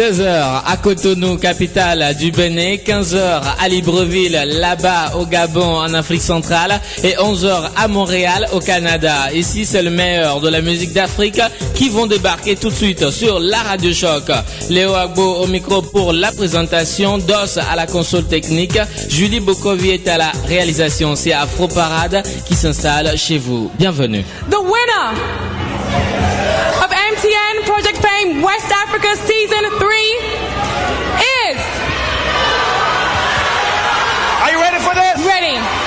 16h à Cotonou, capitale du Bénin, 15h à Libreville, là-bas au Gabon, en Afrique centrale, et 11h à Montréal, au Canada. Ici, c'est le meilleur de la musique d'Afrique qui vont débarquer tout de suite sur la Radio Choc. Léo Agbo au micro pour la présentation, DOS à la console technique, Julie Bokovi est à la réalisation. C'est Afro Parade qui s'installe chez vous. Bienvenue. The winner Project Fame West Africa Season 3 is. Are you ready for this? Ready.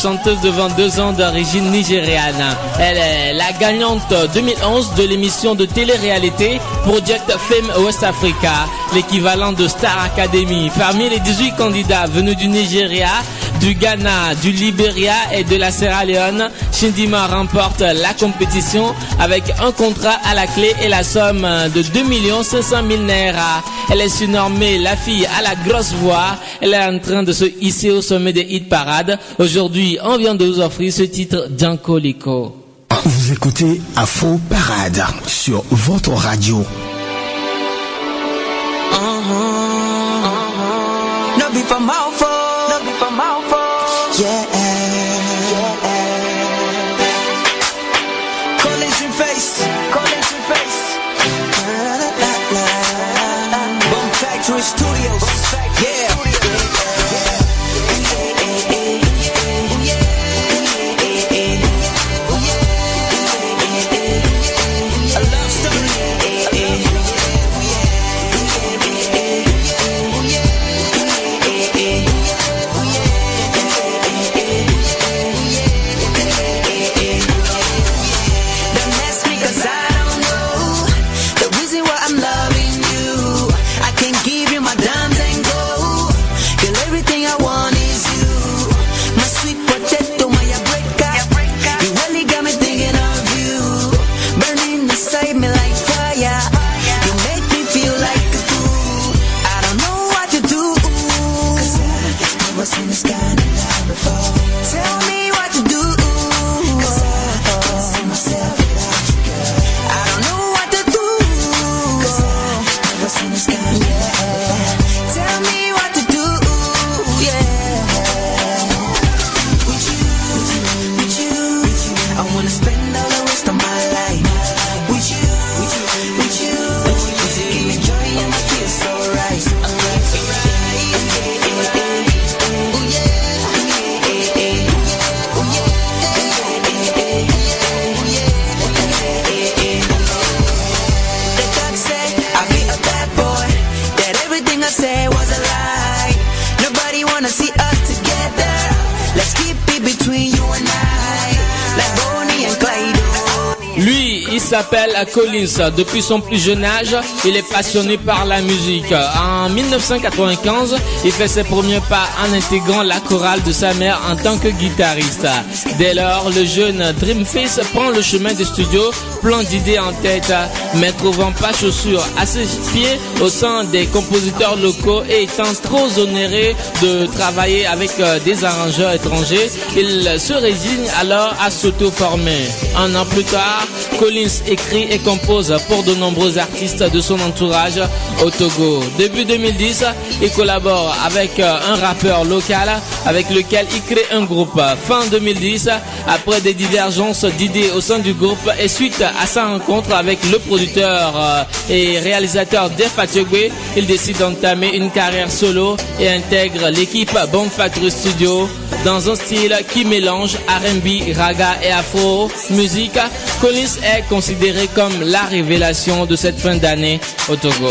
Chanteuse de 22 ans d'origine nigériane. Elle est la gagnante 2011 de l'émission de télé-réalité Project Fame West Africa, l'équivalent de Star Academy. Parmi les 18 candidats venus du Nigeria, du Ghana, du Libéria et de la Sierra Leone, Shindima remporte la compétition avec un contrat à la clé et la somme de 2 500 000 naira. Elle est surnommée la fille à la grosse voix. Elle est en train de se hisser au sommet des hit parades. Aujourd'hui, on vient de vous offrir ce titre Django Liko. Vous écoutez Afro Parade sur votre radio. Be for mouth, no Studios, Collins. Depuis son plus jeune âge, il est passionné par la musique. En 1995, il fait ses premiers pas en intégrant la chorale de sa mère en tant que guitariste. Dès lors, le jeune Dreamface prend le chemin des studios, plein d'idées en tête, mais trouvant pas chaussures à ses pieds au sein des compositeurs locaux et étant trop onéré de travailler avec euh, des arrangeurs étrangers, il se résigne alors à s'auto-former. Un an plus tard, Collins écrit et compose pour de nombreux artistes de son entourage au Togo. Début 2010, il collabore avec euh, un rappeur local avec lequel il crée un groupe. Fin 2010, après des divergences d'idées au sein du groupe et suite à sa rencontre avec le producteur euh, et réalisateur Def Atogwe, il décide d'entamer une carrière solo et intègre l'équipe Bon Fatru Studio dans un style qui mélange R&B, raga et afro musique. Collins est considéré comme la révélation de cette fin d'année au Togo.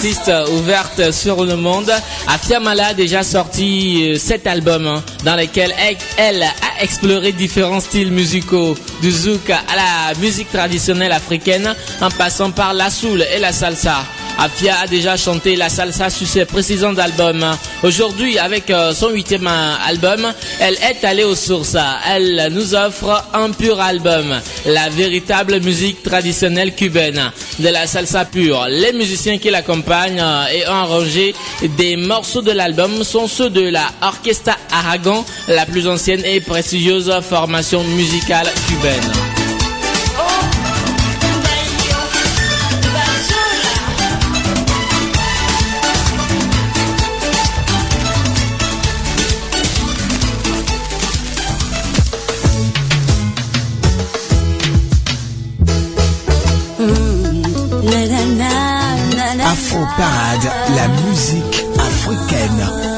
artiste euh, ouverte sur le monde. Afiamala a déjà sorti euh, sept albums hein, dans lesquels elle a exploré différents styles musicaux, du zouk à la musique traditionnelle africaine en passant par la soul et la salsa. Afia a déjà chanté la salsa sur ses précédents albums. Aujourd'hui, avec euh, son huitième euh, album, elle est allée aux sources. Elle nous offre un pur album, la véritable musique traditionnelle cubaine, de la salsa pure. Les musiciens qui l'accompagnent euh, et ont arrangé des morceaux de l'album sont ceux de la Orchestra Aragon, la plus ancienne et prestigieuse formation musicale cubaine. parade la musique africaine.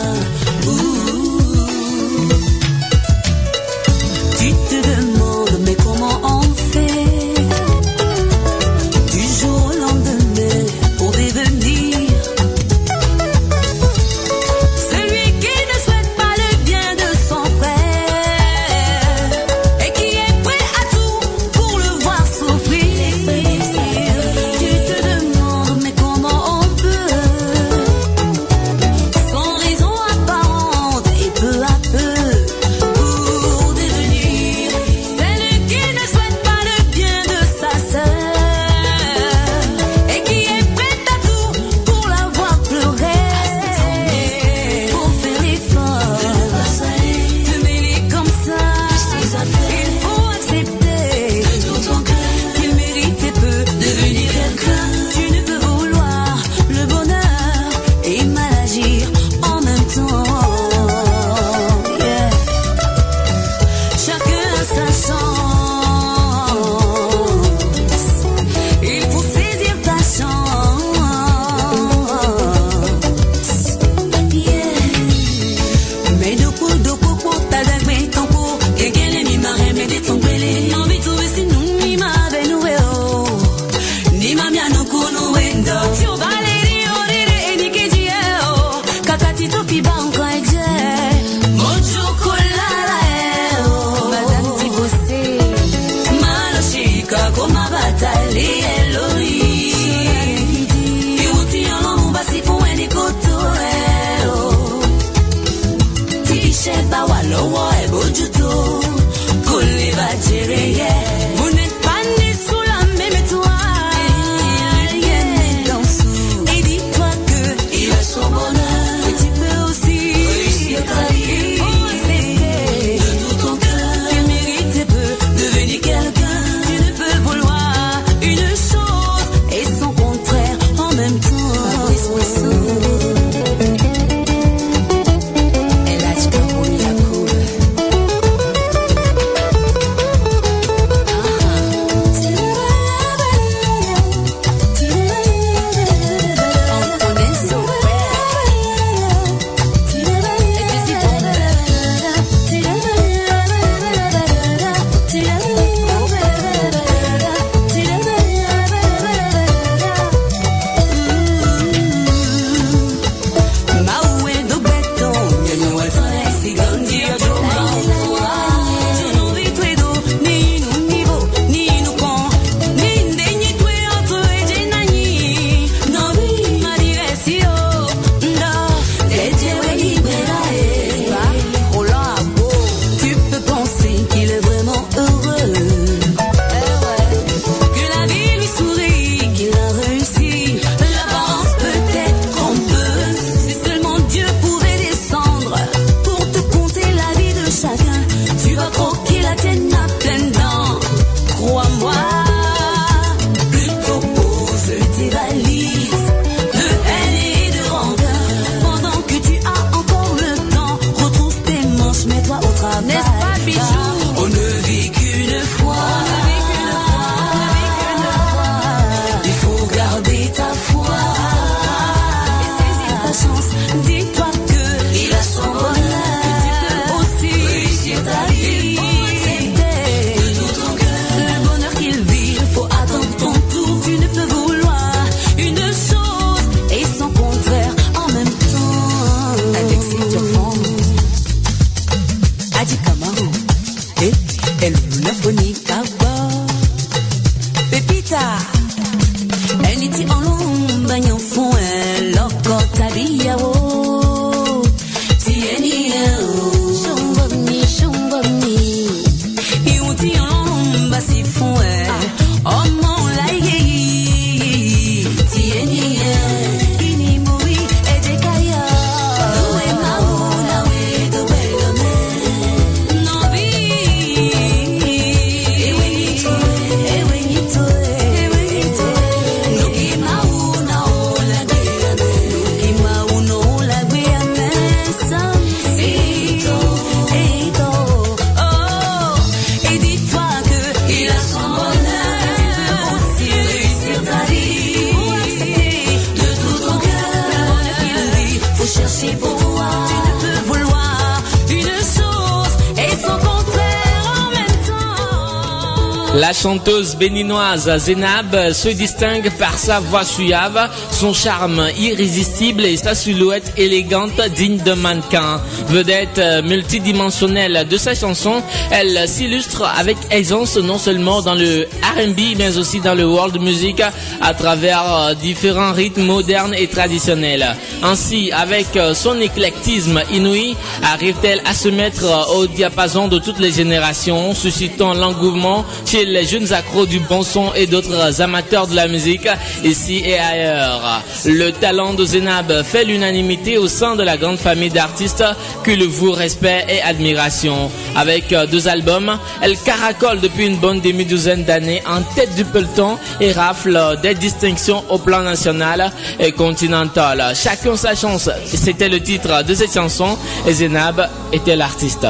Chanteuse béninoise Zenab se distingue par sa voix suave, son charme irrésistible et sa silhouette élégante digne de mannequin. Vedette euh, multidimensionnelle de sa chanson, elle s'illustre avec aisance non seulement dans le R&B mais aussi dans le world music à travers euh, différents rythmes modernes et traditionnels. Ainsi, avec euh, son éclectisme inouï, arrive-t-elle à se mettre au diapason de toutes les générations, suscitant l'engouement chez les jeunes accros du bon son et d'autres amateurs de la musique ici et ailleurs. Le talent de Zenab fait l'unanimité au sein de la grande famille d'artistes que le vous respect et admiration. Avec euh, deux albums, elle caracole depuis une bonne demi-douzaine d'années en tête du peloton et rafle euh, des distinctions au plan national et continental. Chacun sa chance, c'était le titre de cette chanson et Zenab était l'artiste.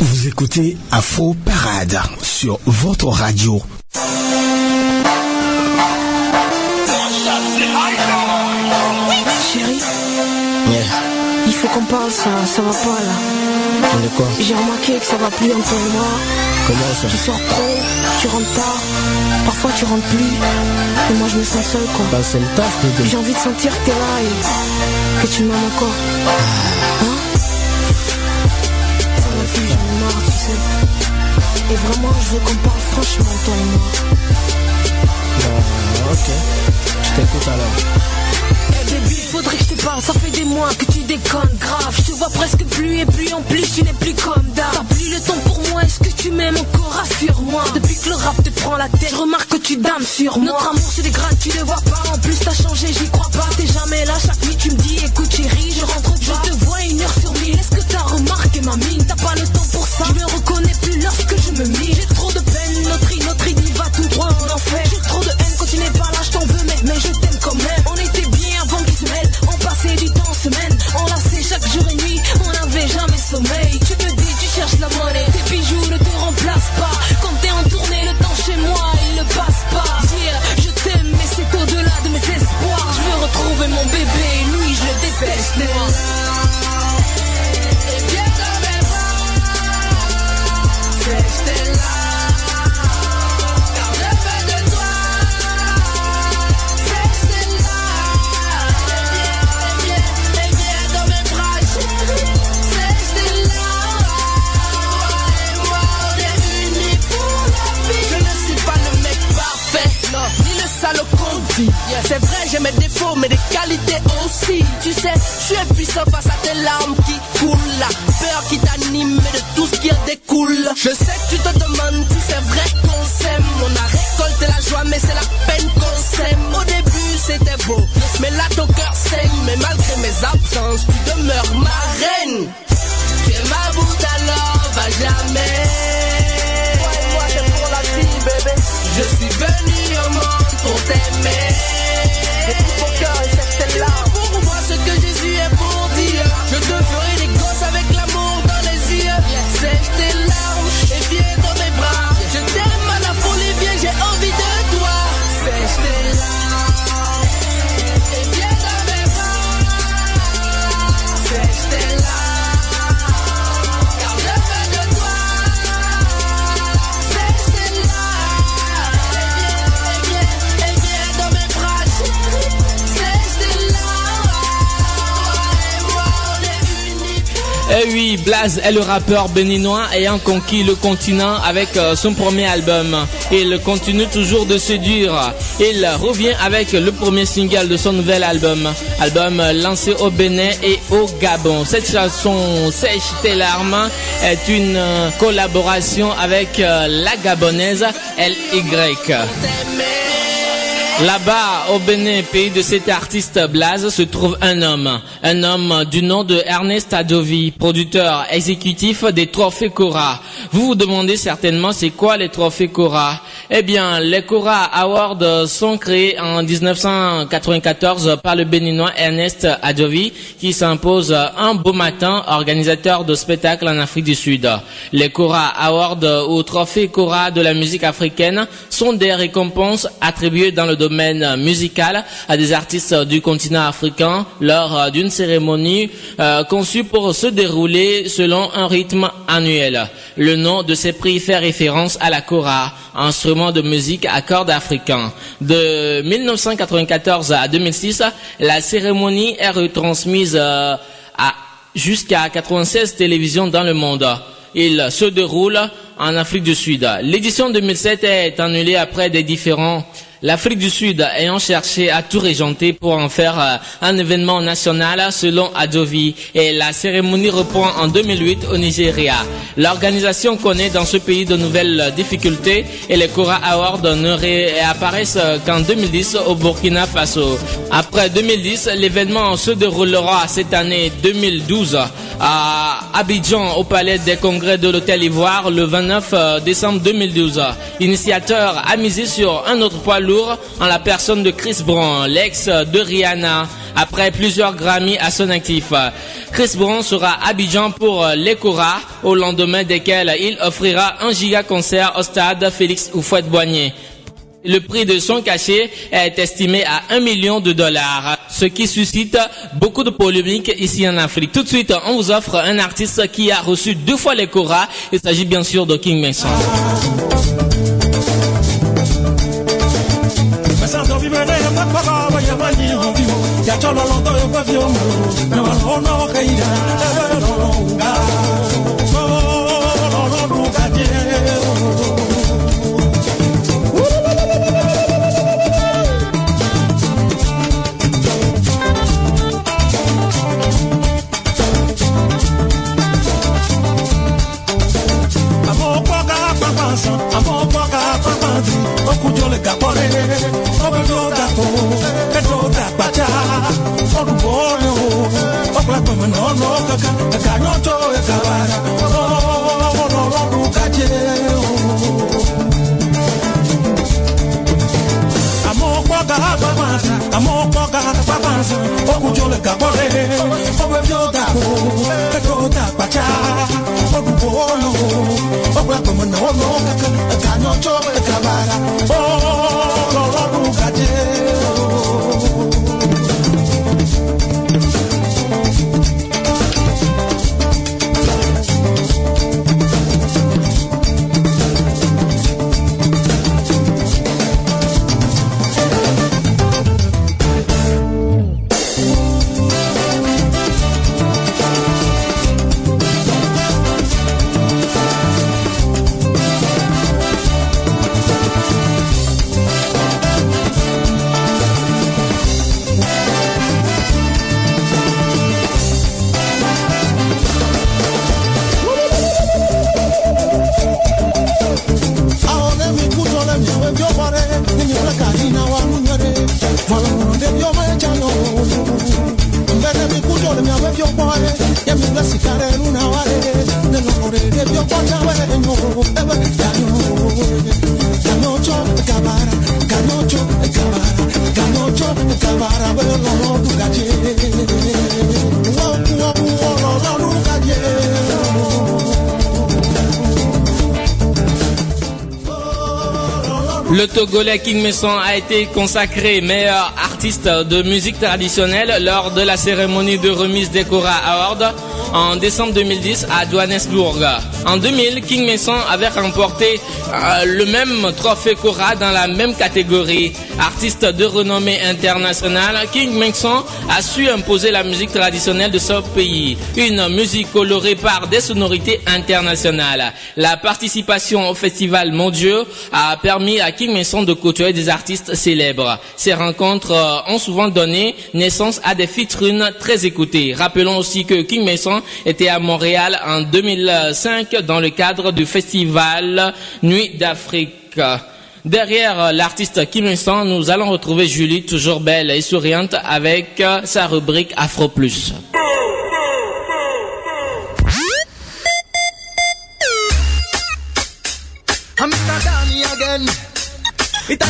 Vous écoutez Afro Parade sur votre radio. Il faut qu'on parle, ça, ça va pas là. De quoi? J'ai remarqué que ça va plus entre toi et moi. Comment ça? Tu sors trop, tu rentres tard, parfois tu rentres plus. Et moi je me sens seul quoi. Bah c'est le taf. J'ai envie de sentir que t'es là et que tu m'aimes encore. Hein? Ça la vie, j'en ai marre, tu sais. Et vraiment, je veux qu'on parle franchement, toi et moi. Bah ok. Je t'écoute alors. Faudrait que je te parle, ça fait des mois que tu déconnes grave. Je te vois presque plus et plus en plus, tu n'es plus comme d'hab. T'as plus le temps pour moi, est-ce que tu m'aimes encore? Rassure-moi. Depuis que le rap te prend la tête, je remarque que tu dames sur moi. Notre amour se dégrade, tu le vois pas. En plus, t'as changé, j'y crois pas. T'es jamais là, chaque nuit tu me dis, écoute chérie, je rentre pas. Je te vois une heure sur mille, est-ce que t'as remarqué ma mine? T'as pas le temps pour ça, je me reconnais plus lorsque je me trop mes défauts, mais des qualités aussi. Tu sais, je suis puissant face à tes larmes qui coulent. La peur qui t'anime de tout ce qui en découle. Je sais que tu te demandes si c'est vrai qu'on s'aime. On a récolté la joie, mais c'est la peine qu'on s'aime. Au début, c'était beau, mais là ton cœur saigne. Mais malgré mes absences, tu demeures ma reine. Tu es ma boute alors, va jamais. Je suis venu au monde pour t'aimer. Écoute mon cœur et c'est tes Blaze est le rappeur béninois ayant conquis le continent avec euh, son premier album. Il continue toujours de séduire. Il revient avec le premier single de son nouvel album. Album lancé au Bénin et au Gabon. Cette chanson Sèche tes larmes est une euh, collaboration avec euh, la gabonaise LY. Là-bas, au Bénin, pays de cet artiste Blaze, se trouve un homme. Un homme du nom de Ernest Adovi, producteur exécutif des Trophées Cora. Vous vous demandez certainement c'est quoi les Trophées Cora? Eh bien, les Cora Awards sont créés en 1994 par le Béninois Ernest Adovi, qui s'impose un beau matin, organisateur de spectacles en Afrique du Sud. Les Cora Awards ou Trophées Cora de la musique africaine sont des récompenses attribuées dans le domaine musical à des artistes du continent africain lors euh, d'une cérémonie euh, conçue pour se dérouler selon un rythme annuel. Le nom de ces prix fait référence à la kora, instrument de musique à cordes africain. De 1994 à 2006, la cérémonie est retransmise euh, à jusqu'à 96 télévisions dans le monde. Il se déroule en Afrique du Sud. L'édition 2007 est annulée après des différents L'Afrique du Sud ayant cherché à tout régenter pour en faire euh, un événement national selon Adovi et la cérémonie reprend en 2008 au Nigeria. L'organisation connaît dans ce pays de nouvelles difficultés et les Cora Awards ne réapparaissent qu'en 2010 au Burkina Faso. Après 2010, l'événement se déroulera cette année 2012 à Abidjan au Palais des Congrès de l'Hôtel Ivoire le 29 décembre 2012. Initiateur a misé sur un autre poids en la personne de Chris Brown, l'ex de Rihanna, après plusieurs Grammy à son actif. Chris Brown sera à Abidjan pour les Cora, au lendemain desquels il offrira un giga concert au stade Félix Houphouët-Boigny. Le prix de son cachet est estimé à 1 million de dollars, ce qui suscite beaucoup de polémiques ici en Afrique. Tout de suite, on vous offre un artiste qui a reçu deux fois les Cora. Il s'agit bien sûr de King Mason. apagaba ya manyi obyo yatola lotoyo kwevyomu nabaloonokeira ebelolonga mnonoka kanotoya kavara unovoduka cheo amokoka kwakwanza amokoka kwakwanza okujoleka kore obwevyotako etota kwacha odubolo okulapamanaonoka kanotoya kavara Le Togolais King Messon a été consacré meilleur artiste de musique traditionnelle lors de la cérémonie de remise des Cora Awards en décembre 2010 à Johannesburg. En 2000, King Mason avait remporté euh, le même trophée Cora dans la même catégorie. Artiste de renommée internationale, King Mason a su imposer la musique traditionnelle de ce pays. Une musique colorée par des sonorités internationales. La participation au festival mondial a permis à King Mason de côtoyer des artistes célèbres. Ces rencontres euh, ont souvent donné naissance à des featuring très écoutés. Rappelons aussi que King Mason était à Montréal en 2005 dans le cadre du festival Nuit d'Afrique. Derrière l'artiste Kim Il-sung, nous allons retrouver Julie, toujours belle et souriante, avec euh, sa rubrique Afro Plus.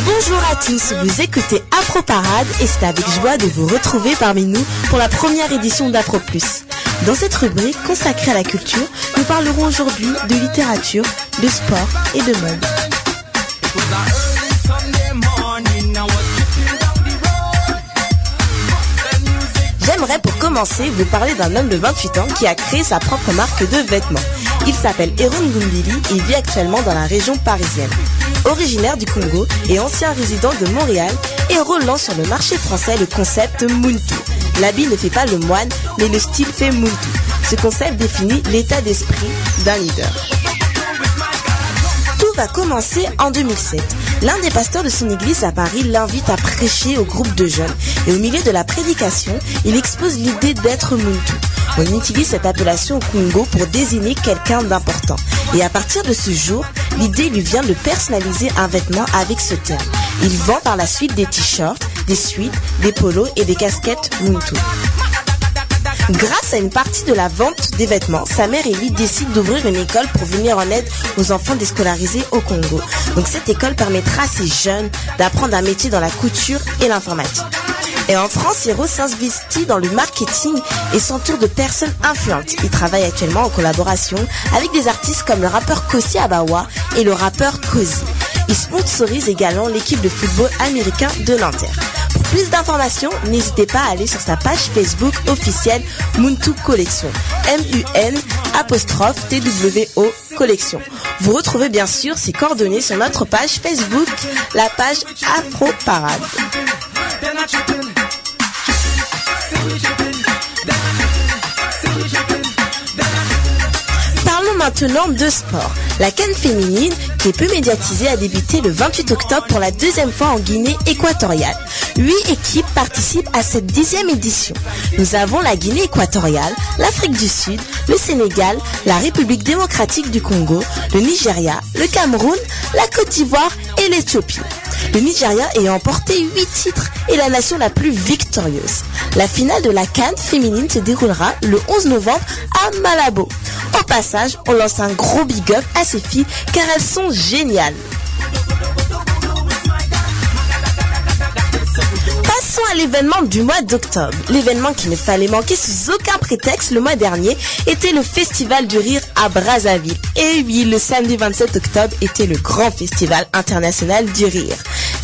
Bonjour à tous, vous écoutez Afro Parade et c'est avec joie de vous retrouver parmi nous pour la première édition d'Afro Plus. Dans cette rubrique consacrée à la culture, nous parlerons aujourd'hui de littérature, de sport et de mode. J'aimerais pour commencer vous parler d'un homme de 28 ans qui a créé sa propre marque de vêtements. Il s'appelle Eron Gumbili et vit actuellement dans la région parisienne. Originaire du Congo et ancien résident de Montréal, Eron lance sur le marché français le concept Muntu. L'habit ne fait pas le moine, mais le style fait Muntu. Ce concept définit l'état d'esprit d'un leader. Tout va commencer en 2007. L'un des pasteurs de son église à Paris l'invite à prêcher au groupe de jeunes. Et au milieu de la prédication, il expose l'idée d'être Muntu. On utilise cette appellation au Congo pour désigner quelqu'un d'important. Et à partir de ce jour, l'idée lui vient de personnaliser un vêtement avec ce terme. Il vend par la suite des t-shirts, des suites, des polos et des casquettes Muntu. Grâce à une partie de la vente des vêtements, sa mère et lui décident d'ouvrir une école pour venir en aide aux enfants déscolarisés au Congo. Donc cette école permettra à ces jeunes d'apprendre un métier dans la couture et l'informatique. Et en France, Hiro s'investit dans le marketing et s'entoure de personnes influentes. Il travaille actuellement en collaboration avec des artistes comme le rappeur Kosi Abawa et le rappeur Kosi. Il sponsorise également l'équipe de football américain de Nanterre. Plus d'informations, n'hésitez pas à aller sur sa page Facebook officielle Muntu Collection. M-U-N apostrophe T-W-O Collection. Vous retrouvez bien sûr ses coordonnées sur notre page Facebook, la page Afro Parade. Maintenant de sport. La canne féminine, qui est peu médiatisée, a débuté le 28 octobre pour la deuxième fois en Guinée équatoriale. Huit équipes participent à cette dixième édition. Nous avons la Guinée équatoriale, l'Afrique du Sud, le Sénégal, la République démocratique du Congo, le Nigeria, le Cameroun, la Côte d'Ivoire et l'Éthiopie. Le Nigeria ayant emporté 8 titres est la nation la plus victorieuse. La finale de la Cannes féminine se déroulera le 11 novembre à Malabo. Au passage, on lance un gros big up à ces filles car elles sont géniales. À l'événement du mois d'octobre. L'événement qu'il ne fallait manquer sous aucun prétexte le mois dernier était le Festival du Rire à Brazzaville. Et oui, le samedi 27 octobre était le grand festival international du rire.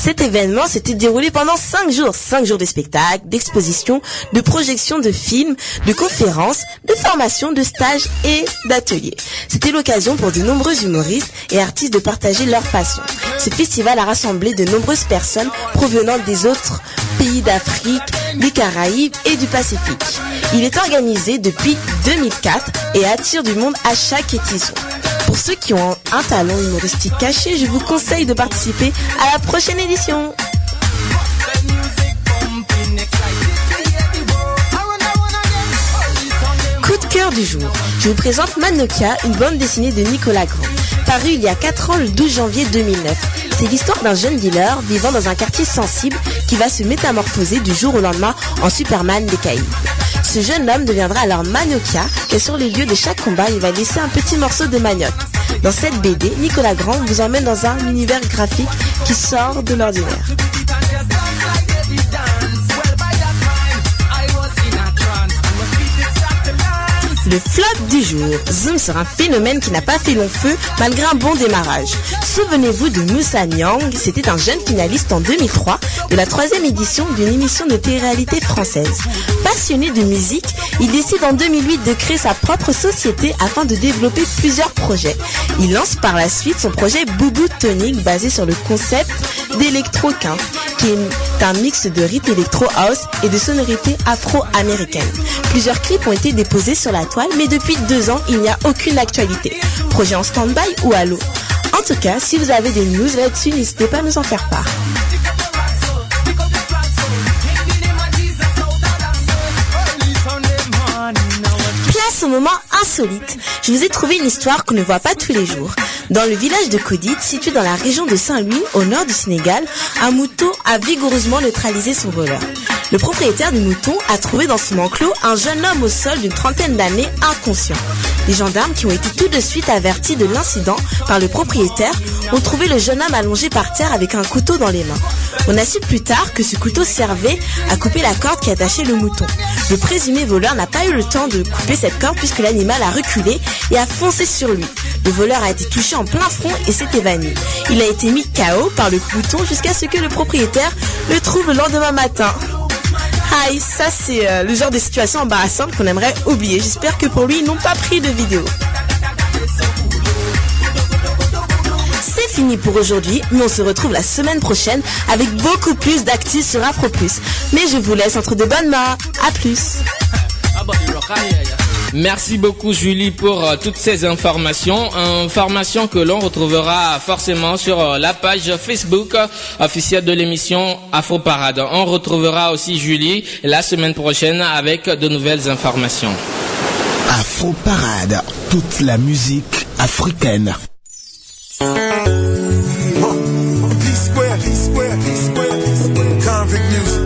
Cet événement s'était déroulé pendant 5 jours. 5 jours de spectacles, d'expositions, de projections de films, de conférences, de formations, de stages et d'ateliers. C'était l'occasion pour de nombreux humoristes et artistes de partager leur passion. Ce festival a rassemblé de nombreuses personnes provenant des autres pays d'Afrique, des Caraïbes et du Pacifique. Il est organisé depuis 2004 et attire du monde à chaque édition. Pour ceux qui ont un talent humoristique caché, je vous conseille de participer à la prochaine édition. Coup de cœur du jour. Je vous présente Manokia, une bande dessinée de Nicolas Grand. Paru il y a 4 ans le 12 janvier 2009. C'est l'histoire d'un jeune dealer vivant dans un quartier sensible qui va se métamorphoser du jour au lendemain en Superman des Caïbes. Ce jeune homme deviendra alors Manokia et sur les lieux de chaque combat, il va laisser un petit morceau de manioc. Dans cette BD, Nicolas Grand vous emmène dans un univers graphique qui sort de l'ordinaire. Le flop du jour. Zoom sur un phénomène qui n'a pas fait long feu malgré un bon démarrage. Souvenez-vous de Moussa Nyang, c'était un jeune finaliste en 2003 de la troisième édition d'une émission de télé-réalité française. Passionné de musique, il décide en 2008 de créer sa propre société afin de développer plusieurs projets. Il lance par la suite son projet Boubou Tonic basé sur le concept d'électro qui est un mix de rythme électro house et de sonorités afro-américaines. Plusieurs clips ont été déposés sur la toile, mais depuis deux ans, il n'y a aucune actualité. Projet en stand-by ou à l'eau? En tout cas, si vous avez des news là-dessus, n'hésitez pas à nous en faire part. Moment insolite. Je vous ai trouvé une histoire qu'on ne voit pas tous les jours. Dans le village de Kodit, situé dans la région de Saint-Louis, au nord du Sénégal, un mouton a vigoureusement neutralisé son voleur. Le propriétaire du mouton a trouvé dans son enclos un jeune homme au sol d'une trentaine d'années inconscient. Les gendarmes qui ont été tout de suite avertis de l'incident par le propriétaire ont trouvé le jeune homme allongé par terre avec un couteau dans les mains. On a su plus tard que ce couteau servait à couper la corde qui attachait le mouton. Le présumé voleur n'a pas eu le temps de couper cette corde puisque l'animal a reculé et a foncé sur lui. Le voleur a été touché en plein front et s'est évanoui. Il a été mis KO par le couteau jusqu'à ce que le propriétaire le trouve le lendemain matin. Ça c'est euh, le genre de situation embarrassante qu'on aimerait oublier. J'espère que pour lui, ils n'ont pas pris de vidéo. C'est fini pour aujourd'hui, mais on se retrouve la semaine prochaine avec beaucoup plus d'actifs sur Afro. Mais je vous laisse entre de bonnes mains. À plus. Merci beaucoup Julie pour euh, toutes ces informations, informations que l'on retrouvera forcément sur euh, la page Facebook euh, officielle de l'émission Afro Parade. On retrouvera aussi Julie la semaine prochaine avec de nouvelles informations. Afro Parade, toute la musique africaine. Convict music.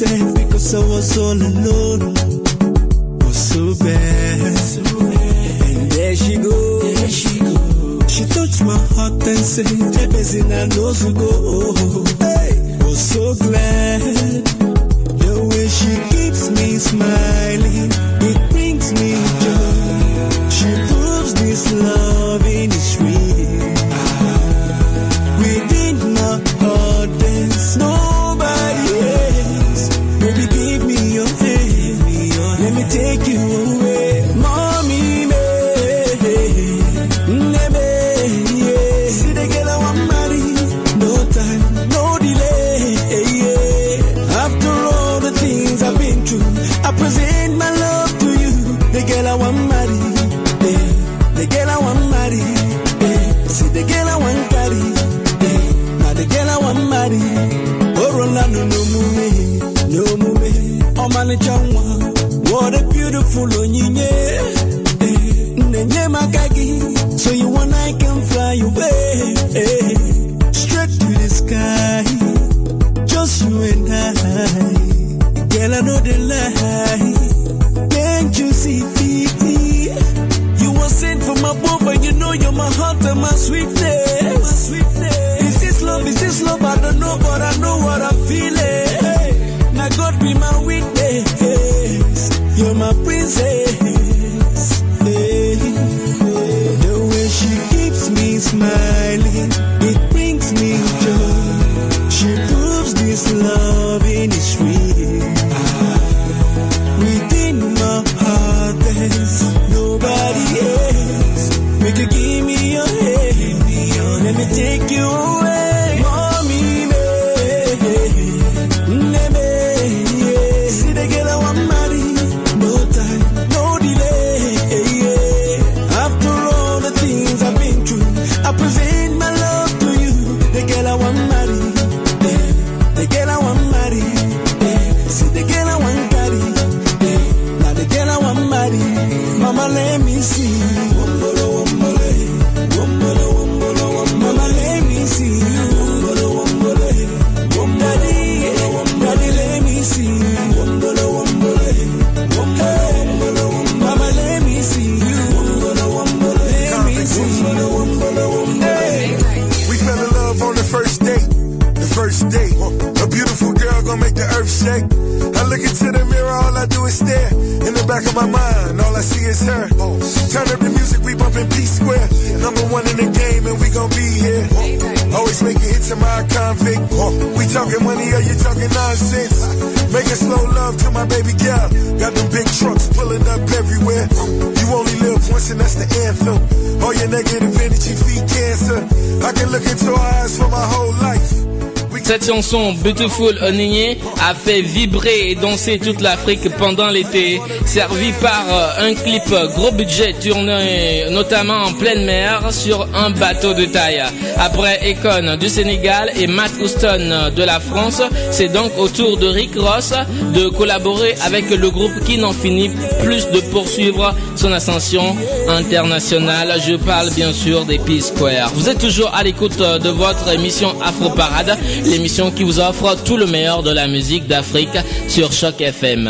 Sad because I was all alone. Was so bad. And there she go. There she go. She touched my heart and said, Jebezin I know to go. Hey, was so glad. The way she keeps me smiling, Cette chanson Beautiful Onigné a fait vibrer et danser toute l'Afrique pendant l'été, servi par euh, un clip gros budget tourné notamment en pleine mer sur un bateau de taille. Après Econ du Sénégal et Matt Houston de la France, c'est donc au tour de Rick Ross de collaborer avec le groupe qui n'en finit plus de poursuivre son ascension internationale. Je parle bien sûr des P-Square. Vous êtes toujours à l'écoute de votre émission Afro Parade, l'émission qui vous offre tout le meilleur de la musique d'Afrique sur Choc FM.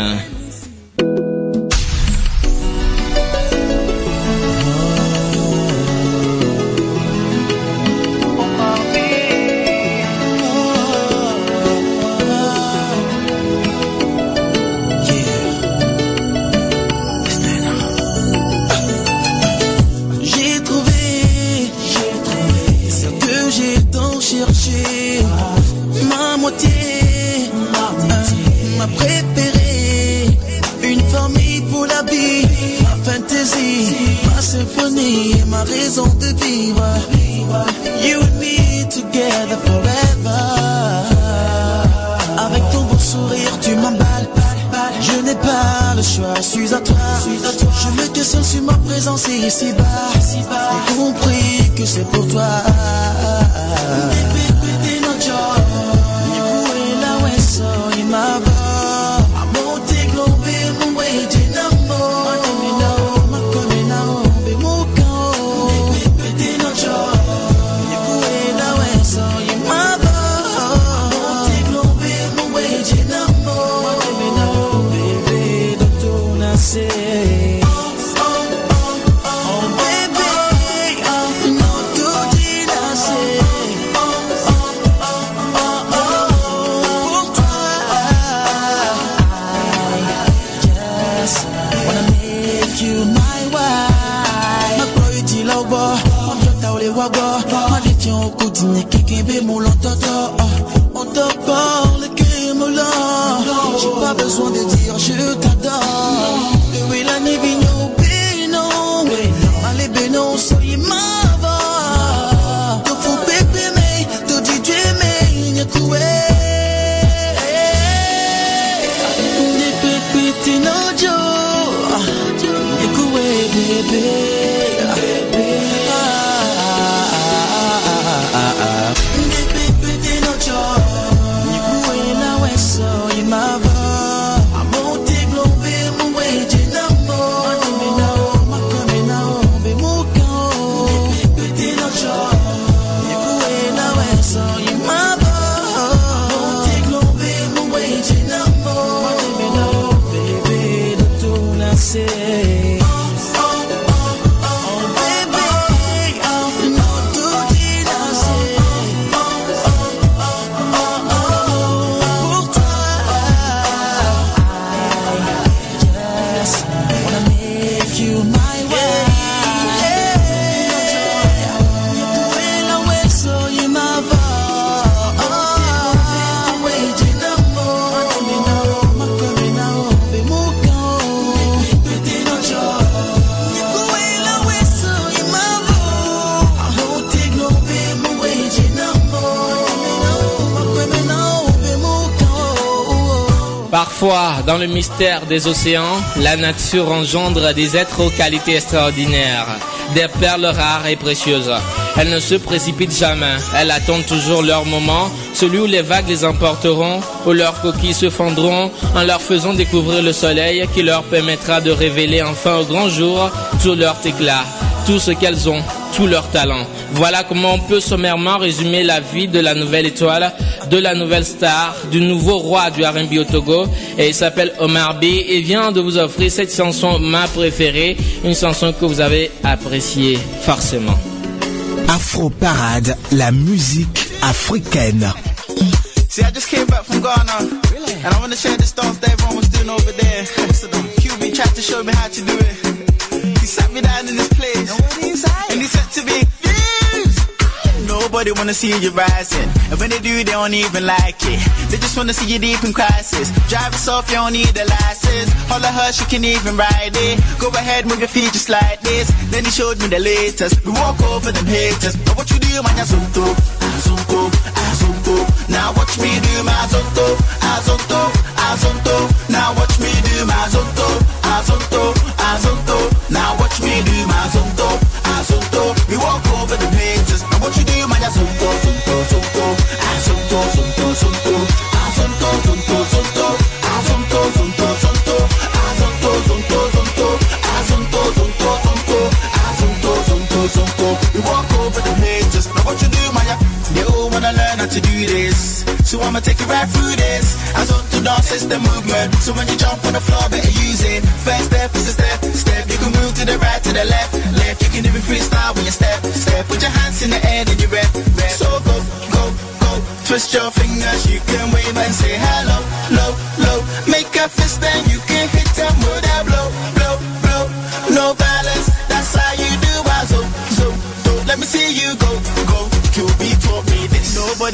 une famille pour la vie, ma fantaisie, ma symphonie ma raison de vivre. You and me together forever. Avec ton beau sourire, tu m'emballes. Je n'ai pas le choix, je suis à toi. Je me questionne sur ma présence ici-bas. J'ai compris que c'est pour toi. Dans le mystère des océans, la nature engendre des êtres aux qualités extraordinaires, des perles rares et précieuses. Elle ne se précipite jamais, elle attend toujours leur moment, celui où les vagues les emporteront, où leurs coquilles se fondront en leur faisant découvrir le soleil qui leur permettra de révéler enfin au grand jour tout leur éclat, tout ce qu'elles ont, tout leur talent. Voilà comment on peut sommairement résumer la vie de la nouvelle étoile, de la nouvelle star, du nouveau roi du R&B au Togo. Et il s'appelle Omar B et vient de vous offrir cette chanson, ma préférée, une chanson que vous avez appréciée forcément. Afro Parade, la musique africaine. See, I just came back from Ghana, and I want to share this dance that everyone was doing over there. QB tried to show me how to do it. He sat me down in this place, and he said to me, "Fuse." Nobody wanna see you rising, and when they do, they don't even like it. They just wanna see you deep in crisis. Drive us off, you don't need a license. Of her, she can even ride it. Go ahead, move your feet just like this. Then he showed me the latest. We walk over them haters. But what you do, man, azonto, azonto, azonto. Now watch me do my azonto, azonto, azonto. Now watch me do my azonto, I'ma take you right through this. As on to dance is the movement. So when you jump on the floor, better use it. First step is a step, step. You can move to the right, to the left, left. You can even freestyle when you step, step. Put your hands in the air, then you rep, rep. So go, go, go. Twist your fingers, you can wave and say hello, low, low. Make a fist, then you can hit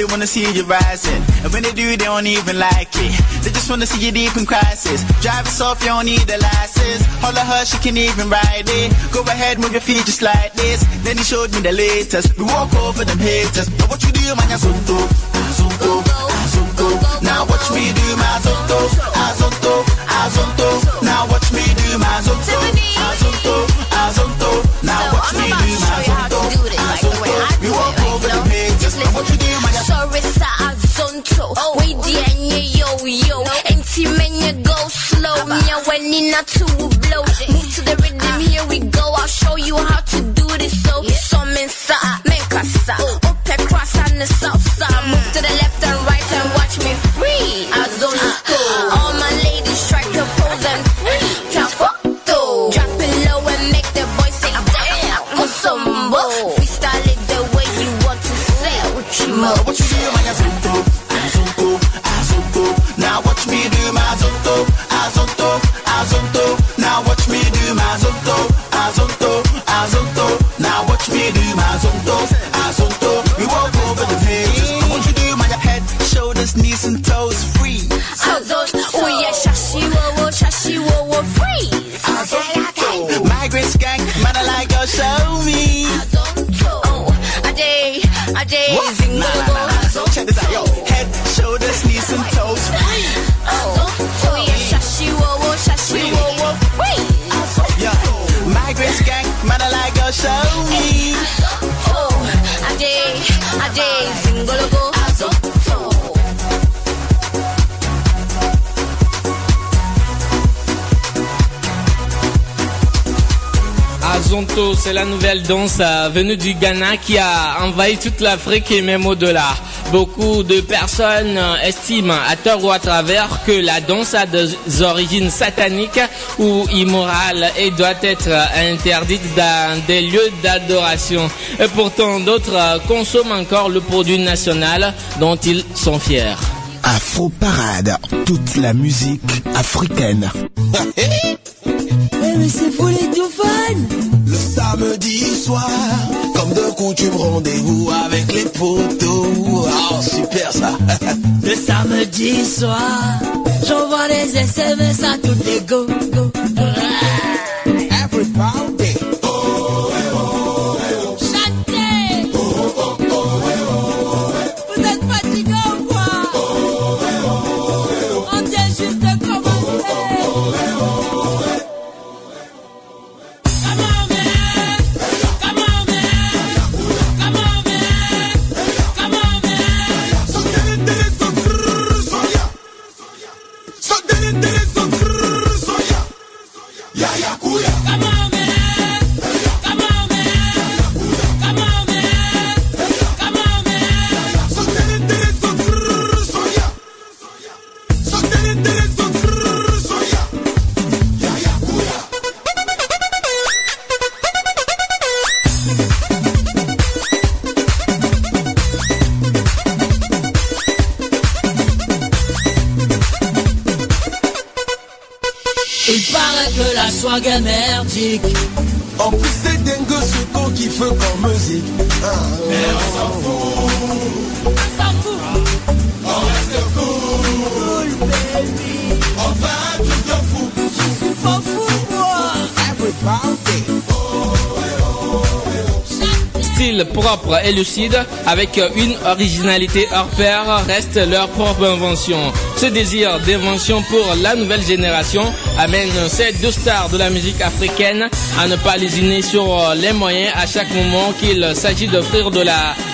wanna see you rising. And when they do, they don't even like it. They just wanna see you deep in crisis. Drive us off, you don't need a license. Holler her, she can even ride it. Go ahead, move your feet just like this. Then he showed me the latest. We walk over them haters. But what you do, man, you're zonto, zonto. Now watch me do my zonto, zonto, zonto. Now watch me do my zonto, zonto, zonto. Now watch me do my zonto. Slow. Me and when in a two blow. Move to the rhythm, here we go. I'll show you how to do this. So, some inside, make us Up across on the south c'est la nouvelle danse euh, venue du Ghana qui a envahi toute l'Afrique et même au-delà. Beaucoup de personnes euh, estiment, à tort ou à travers, que la danse a des origines sataniques ou immorales et doit être euh, interdite dans des lieux d'adoration. Et pourtant, d'autres euh, consomment encore le produit national dont ils sont fiers. Afro Parade, toute la musique africaine. mais c'est les samedi soir, comme de coutume, rendez-vous avec les potos. Oh, super ça. Le samedi soir, j'envoie des SMS à toutes les go. Et lucide, avec une originalité hors pair, reste leur propre invention. Ce désir d'invention pour la nouvelle génération amène ces deux stars de la musique africaine à ne pas lésiner sur les moyens à chaque moment qu'il s'agit d'offrir de la euh,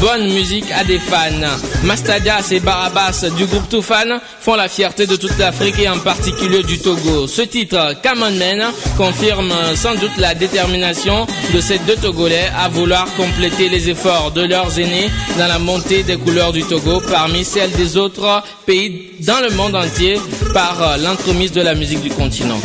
bonne musique à des fans. Mastadias et Barabas du groupe Toufan font la fierté de toute l'Afrique et en particulier du Togo. Ce titre, Come On Man, confirme sans doute la détermination de ces deux Togolais à vouloir compléter les efforts de leurs aînés dans la montée des couleurs du Togo parmi celles des autres pays dans le monde entier par l'entremise de la musique du continent.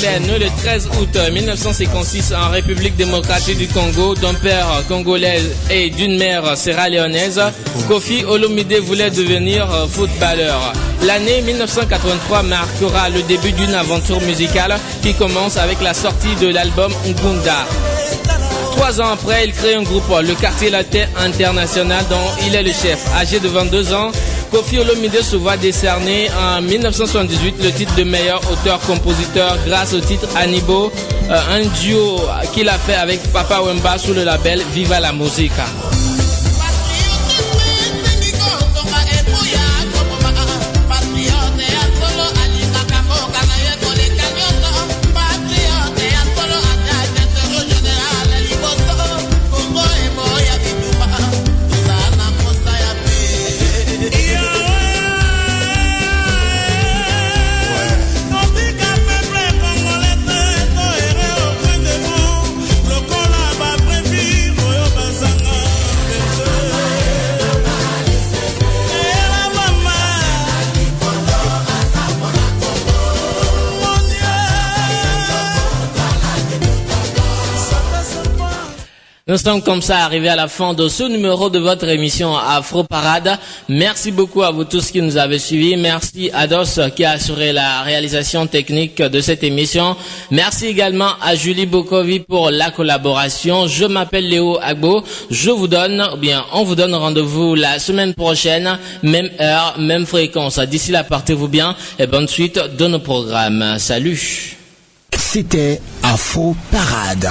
Le 13 août 1956 en République démocratique du Congo, d'un père congolais et d'une mère sierra-léonaise, Kofi Olomide voulait devenir footballeur. L'année 1983 marquera le début d'une aventure musicale qui commence avec la sortie de l'album Ngunda. Trois ans après, il crée un groupe, le Quartier Latin International, dont il est le chef. Âgé de 22 ans, Kofi Olomide se voit décerner en 1978 le titre de meilleur auteur-compositeur grâce au titre Anibo, euh, un duo qu'il a fait avec Papa Wemba sous le label Viva la Musica. Nous sommes comme ça arrivés à la fin de ce numéro de votre émission Afro Parade. Merci beaucoup à vous tous qui nous avez suivis. Merci à Dos qui a assuré la réalisation technique de cette émission. Merci également à Julie Bokovi pour la collaboration. Je m'appelle Léo Agbo. Je vous donne, ou bien on vous donne rendez-vous la semaine prochaine, même heure, même fréquence. D'ici là, portez-vous bien et bonne suite de nos programmes. Salut. C'était Afro Parade.